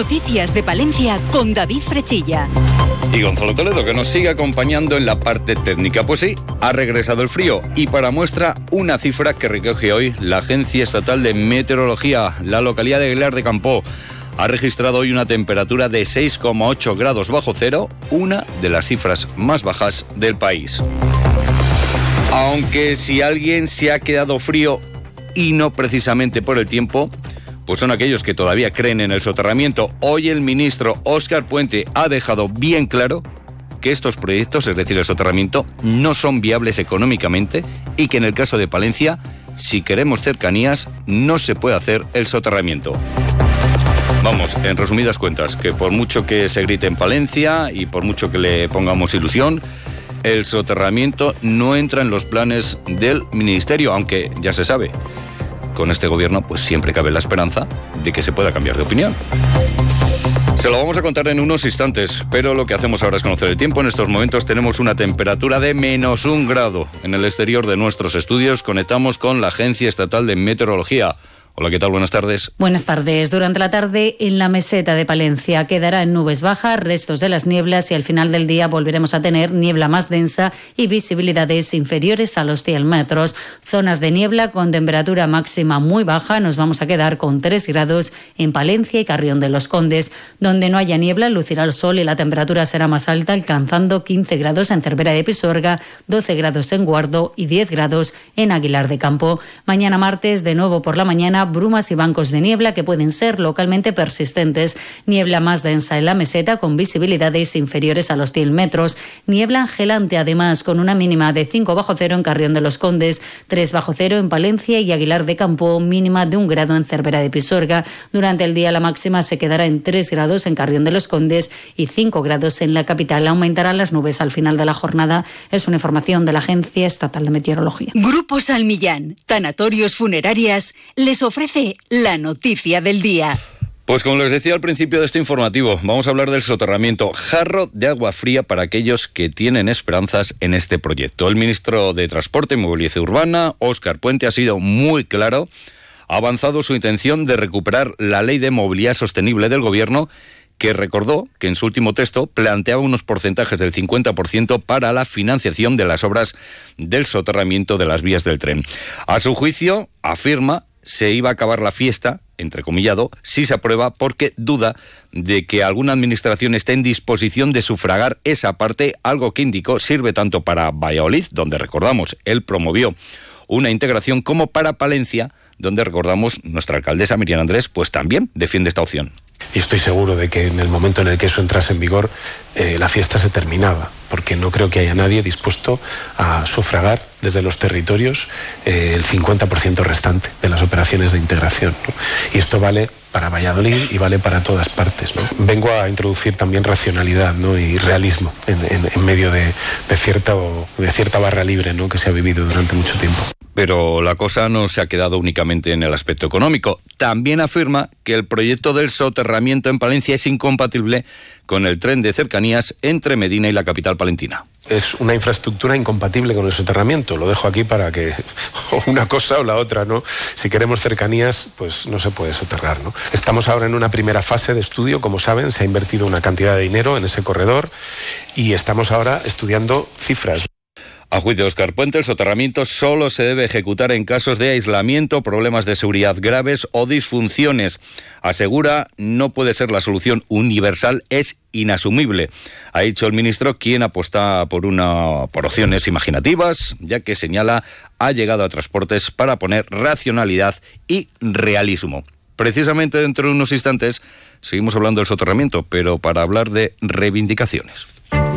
Noticias de Palencia con David Frechilla. Y Gonzalo Toledo, que nos sigue acompañando en la parte técnica. Pues sí, ha regresado el frío. Y para muestra, una cifra que recoge hoy la Agencia Estatal de Meteorología, la localidad de Aguilar de Campo. Ha registrado hoy una temperatura de 6,8 grados bajo cero, una de las cifras más bajas del país. Aunque si alguien se ha quedado frío y no precisamente por el tiempo, pues son aquellos que todavía creen en el soterramiento. Hoy el ministro Óscar Puente ha dejado bien claro que estos proyectos, es decir, el soterramiento, no son viables económicamente y que en el caso de Palencia, si queremos cercanías, no se puede hacer el soterramiento. Vamos, en resumidas cuentas, que por mucho que se grite en Palencia y por mucho que le pongamos ilusión, el soterramiento no entra en los planes del ministerio, aunque ya se sabe, con este gobierno pues siempre cabe la esperanza de que se pueda cambiar de opinión. Se lo vamos a contar en unos instantes, pero lo que hacemos ahora es conocer el tiempo. En estos momentos tenemos una temperatura de menos un grado. En el exterior de nuestros estudios conectamos con la Agencia Estatal de Meteorología. Hola, ¿qué tal? Buenas tardes. Buenas tardes. Durante la tarde en la meseta de Palencia quedará en nubes bajas, restos de las nieblas y al final del día volveremos a tener niebla más densa y visibilidades inferiores a los 100 metros. Zonas de niebla con temperatura máxima muy baja. Nos vamos a quedar con 3 grados en Palencia y Carrión de los Condes. Donde no haya niebla lucirá el sol y la temperatura será más alta, alcanzando 15 grados en Cervera de Pisorga, 12 grados en Guardo y 10 grados en Aguilar de Campo. Mañana martes, de nuevo por la mañana, brumas y bancos de niebla que pueden ser localmente persistentes. Niebla más densa en la meseta con visibilidades inferiores a los 100 metros. Niebla angelante además con una mínima de 5 bajo cero en Carrión de los Condes, 3 bajo cero en Palencia y Aguilar de Campo, mínima de un grado en Cervera de Pisorga. Durante el día la máxima se quedará en 3 grados en Carrión de los Condes y 5 grados en la capital. Aumentarán las nubes al final de la jornada. Es una información de la Agencia Estatal de Meteorología. Grupo Salmillán, Tanatorios Funerarias, les ofrece la noticia del día. Pues como les decía al principio de este informativo, vamos a hablar del soterramiento jarro de agua fría para aquellos que tienen esperanzas en este proyecto. El ministro de Transporte y Movilidad Urbana, Óscar Puente, ha sido muy claro, ha avanzado su intención de recuperar la ley de movilidad sostenible del gobierno que recordó que en su último texto planteaba unos porcentajes del 50% para la financiación de las obras del soterramiento de las vías del tren. A su juicio, afirma, se iba a acabar la fiesta, entrecomillado, si se aprueba, porque duda de que alguna administración esté en disposición de sufragar esa parte, algo que indicó sirve tanto para Valladolid, donde recordamos, él promovió una integración, como para Palencia, donde recordamos nuestra alcaldesa Miriam Andrés, pues también defiende esta opción. Y estoy seguro de que en el momento en el que eso entrase en vigor, eh, la fiesta se terminaba, porque no creo que haya nadie dispuesto a sufragar desde los territorios eh, el 50% restante de las operaciones de integración. Y esto vale para Valladolid y vale para todas partes. ¿no? Vengo a introducir también racionalidad y realismo en medio de, de, cierta, de cierta barra libre ¿no? que se ha vivido durante mucho tiempo. Pero la cosa no se ha quedado únicamente en el aspecto económico. También afirma que el proyecto del soterramiento en Palencia es incompatible con el tren de cercanías entre Medina y la capital palentina. Es una infraestructura incompatible con el soterramiento. Lo dejo aquí para que una cosa o la otra, ¿no? Si queremos cercanías, pues no se puede soterrar, ¿no? Estamos ahora en una primera fase de estudio, como saben, se ha invertido una cantidad de dinero en ese corredor y estamos ahora estudiando cifras. A juicio de Oscar Puente, el soterramiento solo se debe ejecutar en casos de aislamiento, problemas de seguridad graves o disfunciones. Asegura, no puede ser la solución universal, es inasumible. Ha dicho el ministro quien apuesta por una por opciones imaginativas, ya que señala ha llegado a transportes para poner racionalidad y realismo. Precisamente dentro de unos instantes seguimos hablando del soterramiento, pero para hablar de reivindicaciones.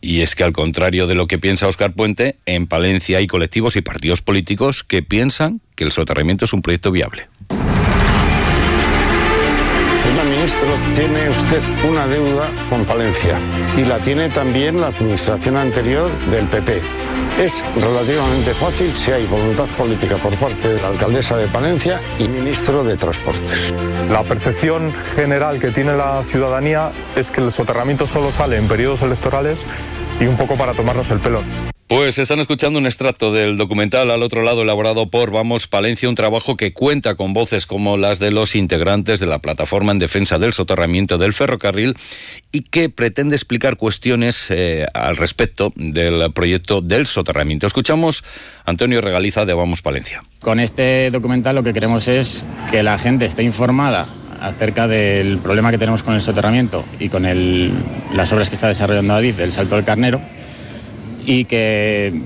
Y es que al contrario de lo que piensa Oscar Puente, en Palencia hay colectivos y partidos políticos que piensan que el soterramiento es un proyecto viable. Ministro, tiene usted una deuda con Palencia y la tiene también la administración anterior del PP. Es relativamente fácil si hay voluntad política por parte de la alcaldesa de Palencia y ministro de Transportes. La percepción general que tiene la ciudadanía es que el soterramiento solo sale en periodos electorales y un poco para tomarnos el pelo. Pues están escuchando un extracto del documental al otro lado elaborado por Vamos Palencia, un trabajo que cuenta con voces como las de los integrantes de la plataforma en defensa del soterramiento del ferrocarril y que pretende explicar cuestiones eh, al respecto del proyecto del soterramiento. Escuchamos Antonio Regaliza de Vamos Palencia. Con este documental lo que queremos es que la gente esté informada acerca del problema que tenemos con el soterramiento y con las obras que está desarrollando Adif, el Salto del Carnero y que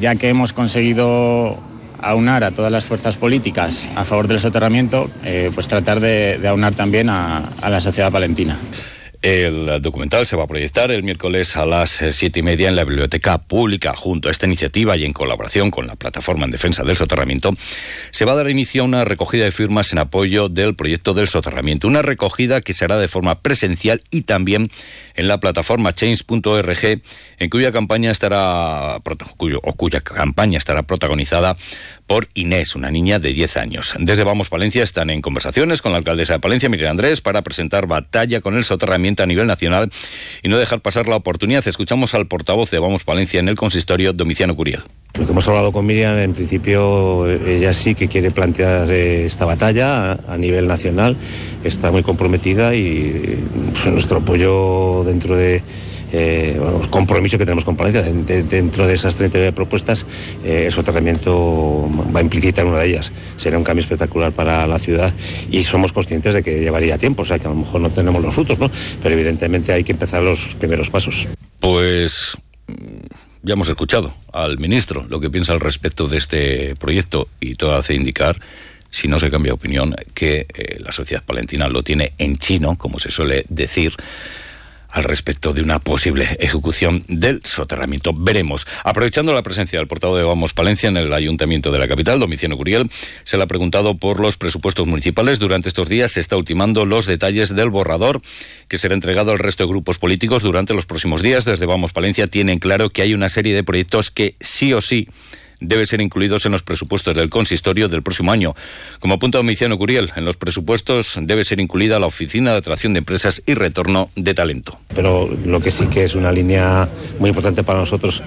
ya que hemos conseguido aunar a todas las fuerzas políticas a favor del soterramiento, eh, pues tratar de, aunar también a, a la sociedad palentina. El documental se va a proyectar el miércoles a las eh, siete y media en la Biblioteca Pública. Junto a esta iniciativa y en colaboración con la Plataforma en Defensa del Soterramiento, se va a dar inicio a una recogida de firmas en apoyo del proyecto del soterramiento. Una recogida que será de forma presencial y también en la plataforma change.org, en cuya campaña estará, cuya campaña estará protagonizada por Inés, una niña de 10 años. Desde Vamos Palencia están en conversaciones con la alcaldesa de Palencia, Miriam Andrés, para presentar batalla con el soterramiento a nivel nacional y no dejar pasar la oportunidad. Escuchamos al portavoz de Vamos Palencia en el consistorio, Domiciano Curiel. Lo que hemos hablado con Miriam, en principio ella sí que quiere plantear eh, esta batalla a nivel nacional, está muy comprometida y pues, nuestro apoyo dentro de eh, compromiso que tenemos con Palencia. dentro de esas 39 propuestas, eh, el soterramiento va implícita en una de ellas. Será un cambio espectacular para la ciudad y somos conscientes de que llevaría tiempo, o sea que a lo mejor no tenemos los frutos, ¿no? Pero evidentemente hay que empezar los primeros pasos. Pues mm, ya hemos escuchado al ministro lo que piensa al respecto de este proyecto y todo hace indicar si no se cambia opinión, que eh, la sociedad palentina lo tiene en chino, como se suele decir, al respecto de una posible ejecución del soterramiento. Veremos. Aprovechando la presencia del portavoz de Vamos Palencia en el Ayuntamiento de la capital, Domiciano Curiel, se le ha preguntado por los presupuestos municipales. Durante estos días se está ultimando los detalles del borrador que será entregado al resto de grupos políticos durante los próximos días. Desde Vamos Palencia tienen claro que hay una serie de proyectos que sí o sí deben ser incluidos en los presupuestos del consistorio del próximo año. Como apunta Domiciano Curiel, en los presupuestos debe ser incluida la Oficina de Atracción de Empresas y Retorno de Talento. Pero lo que sí que es una línea muy importante para nosotros,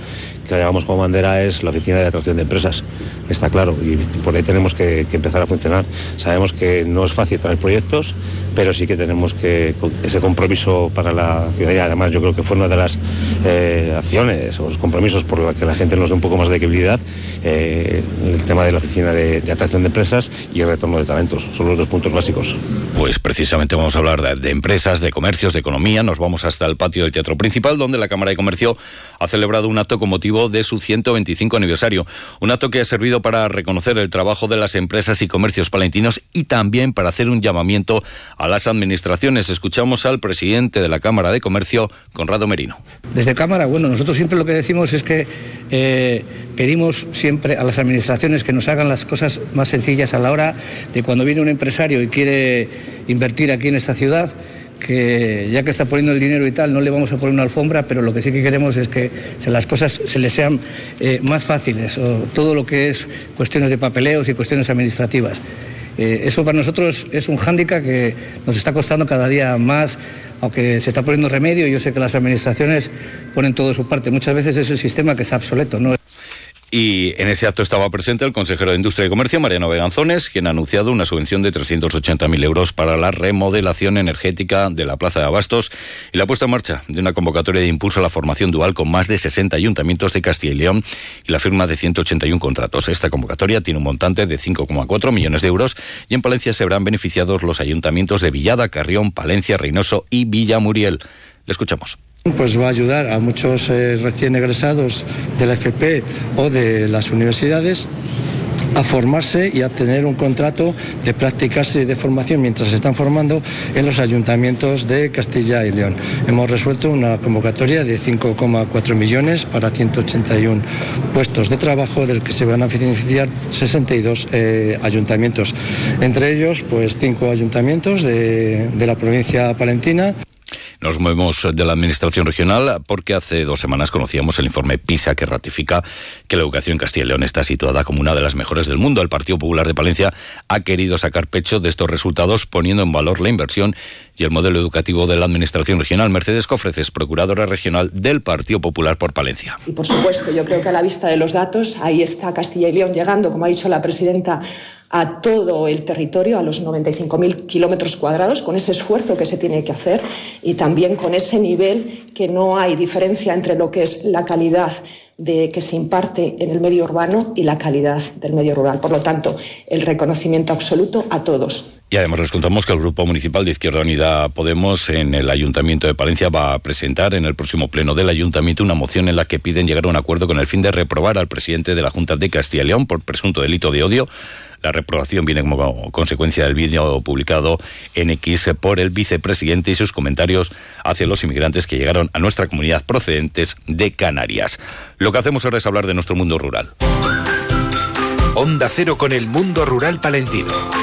que la llevamos como bandera, es la Oficina de Atracción de Empresas. Está claro, y por ahí tenemos que, empezar a funcionar. Sabemos que no es fácil traer proyectos, pero sí que tenemos que ese compromiso para la ciudadanía. Además, yo creo que fue una de las eh, acciones o los compromisos por los que la gente nos dé un poco más de credibilidad eh, el tema de la oficina de, atracción de empresas y el retorno de talentos. Son los dos puntos básicos. Pues precisamente vamos a hablar de, empresas, de comercios, de economía. Nos vamos hasta el patio del Teatro Principal, donde la Cámara de Comercio ha celebrado un acto con motivo de su 125 aniversario. Un acto que ha servido para reconocer el trabajo de las empresas y comercios palentinos y también para hacer un llamamiento a las administraciones. Escuchamos al presidente de la Cámara de Comercio, Conrado Merino. Desde Cámara, bueno, nosotros siempre lo que decimos es que eh, pedimos siempre a las administraciones que nos hagan las cosas más sencillas a la hora de cuando viene un empresario y quiere invertir aquí en esta ciudad que ya que está poniendo el dinero y tal, no le vamos a poner una alfombra, pero lo que sí que queremos es que las cosas se le sean eh, más fáciles, o todo lo que es cuestiones de papeleos y cuestiones administrativas. Eh, eso para nosotros es un hándicap que nos está costando cada día más, aunque se está poniendo remedio, yo sé que las administraciones ponen todo su parte. Muchas veces es un sistema que está obsoleto. Y en ese acto estaba presente el consejero de Industria y Comercio, Mariano Veganzones, quien ha anunciado una subvención de 380.000 euros para la remodelación energética de la Plaza de Abastos y la puesta en marcha de una convocatoria de impulso a la formación dual con más de 60 ayuntamientos de Castilla y León y la firma de 181 contratos. Esta convocatoria tiene un montante de 5,4 millones de euros y en Palencia se verán beneficiados los ayuntamientos de Villada, Carrión, Palencia, Reynoso y Villamuriel. Le escuchamos. Pues va a ayudar a muchos eh, recién egresados de la FP o de las universidades a formarse y a tener un contrato de prácticas y de formación mientras se están formando en los ayuntamientos de Castilla y León. Hemos resuelto una convocatoria de 5,4 millones para 181 puestos de trabajo del que se van a beneficiar 62 eh, ayuntamientos. Entre ellos, pues cinco ayuntamientos de, de la provincia palentina. Nos movemos de la Administración Regional porque hace dos semanas conocíamos el informe PISA que ratifica que la educación en Castilla y León está situada como una de las mejores del mundo. El Partido Popular de Palencia ha querido sacar pecho de estos resultados poniendo en valor la inversión y el modelo educativo de la Administración Regional. Mercedes Cofreces, Procuradora Regional del Partido Popular por Palencia. Y por supuesto, yo creo que a la vista de los datos, ahí está Castilla y León llegando, como ha dicho la presidenta, a todo el territorio, a los 95.000 kilómetros cuadrados, con ese esfuerzo que se tiene que hacer y también con ese nivel que no hay diferencia entre lo que es la calidad de que se imparte en el medio urbano y la calidad del medio rural. Por lo tanto, el reconocimiento absoluto a todos. Y además les contamos que el Grupo Municipal de Izquierda Unida Podemos en el Ayuntamiento de Palencia va a presentar en el próximo pleno del Ayuntamiento una moción en la que piden llegar a un acuerdo con el fin de reprobar al presidente de la Junta de Castilla y León por presunto delito de odio. La reprobación viene como consecuencia del vídeo publicado en X por el vicepresidente y sus comentarios hacia los inmigrantes que llegaron a nuestra comunidad procedentes de Canarias. Lo que hacemos ahora es hablar de nuestro mundo rural. Onda Cero con el mundo rural palentino.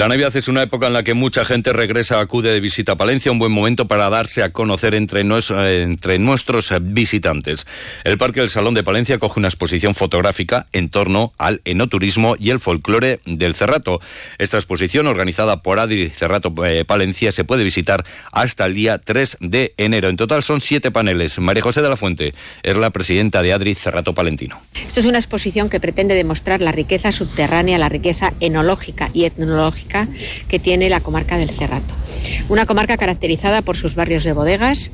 La Navidad es una época en la que mucha gente regresa, acude de visita a Palencia, un buen momento para darse a conocer entre, entre nuestros visitantes. El Parque del Salón de Palencia coge una exposición fotográfica en torno al enoturismo y el folclore del Cerrato. Esta exposición, organizada por Adri Cerrato eh, Palencia, se puede visitar hasta el día 3 de enero. En total son siete paneles. María José de la Fuente es la presidenta de Adri Cerrato Palentino. Esto es una exposición que pretende demostrar la riqueza subterránea, la riqueza enológica y etnológica que tiene la comarca del Cerrato. Una comarca caracterizada por sus barrios de bodegas,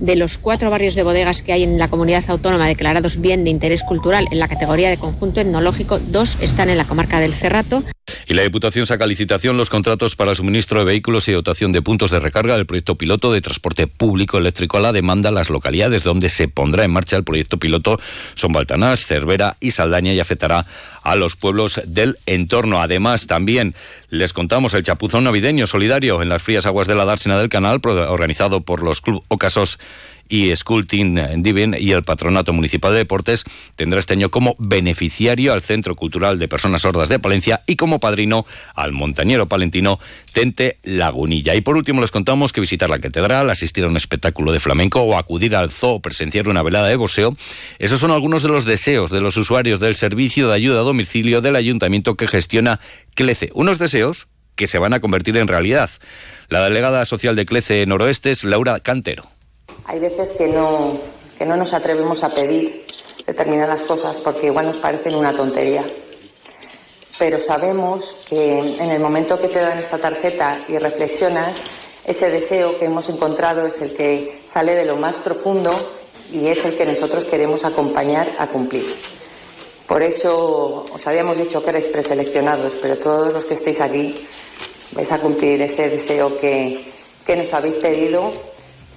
de los cuatro barrios de bodegas que hay en la comunidad autónoma declarados bien de interés cultural en la categoría de conjunto etnológico, dos están en la comarca del Cerrato. Y la Diputación saca a licitación los contratos para el suministro de vehículos y dotación de puntos de recarga del proyecto piloto de transporte público eléctrico a la demanda. Las localidades donde se pondrá en marcha el proyecto piloto son Baltanás, Cervera y Saldaña y afectará a los pueblos del entorno. Además, también les contamos el chapuzón navideño solidario en las frías aguas de la Dársena del Canal, organizado por los Club Ocasos y Team Divin y el Patronato Municipal de Deportes tendrá este año como beneficiario al Centro Cultural de Personas Sordas de Palencia y como padrino al montañero palentino Tente Lagunilla. Y por último les contamos que visitar la catedral, asistir a un espectáculo de flamenco o acudir al zoo presenciar una velada de boxeo, esos son algunos de los deseos de los usuarios del servicio de ayuda a domicilio del ayuntamiento que gestiona CLECE. Unos deseos que se van a convertir en realidad. La delegada social de CLECE Noroeste es Laura Cantero. Hay veces que no, que no nos atrevemos a pedir determinadas cosas porque igual nos parecen una tontería. Pero sabemos que en el momento que te dan esta tarjeta y reflexionas, ese deseo que hemos encontrado es el que sale de lo más profundo y es el que nosotros queremos acompañar a cumplir. Por eso os habíamos dicho que erais preseleccionados, pero todos los que estéis aquí vais a cumplir ese deseo que, que nos habéis pedido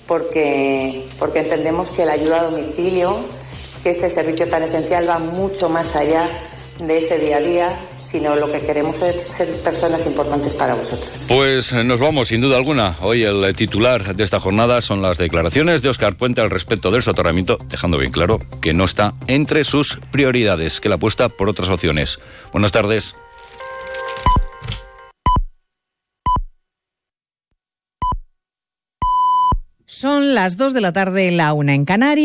porque, porque entendemos que la ayuda a domicilio, que este servicio tan esencial va mucho más allá de ese día a día, sino lo que queremos es ser personas importantes para vosotros. Pues eh, nos vamos, sin duda alguna. Hoy el titular de esta jornada son las declaraciones de Oscar Puente al respecto del soterramiento, dejando bien claro que no está entre sus prioridades, que la apuesta por otras opciones. Buenas tardes. Son las 2 de la tarde, la una en Canarias.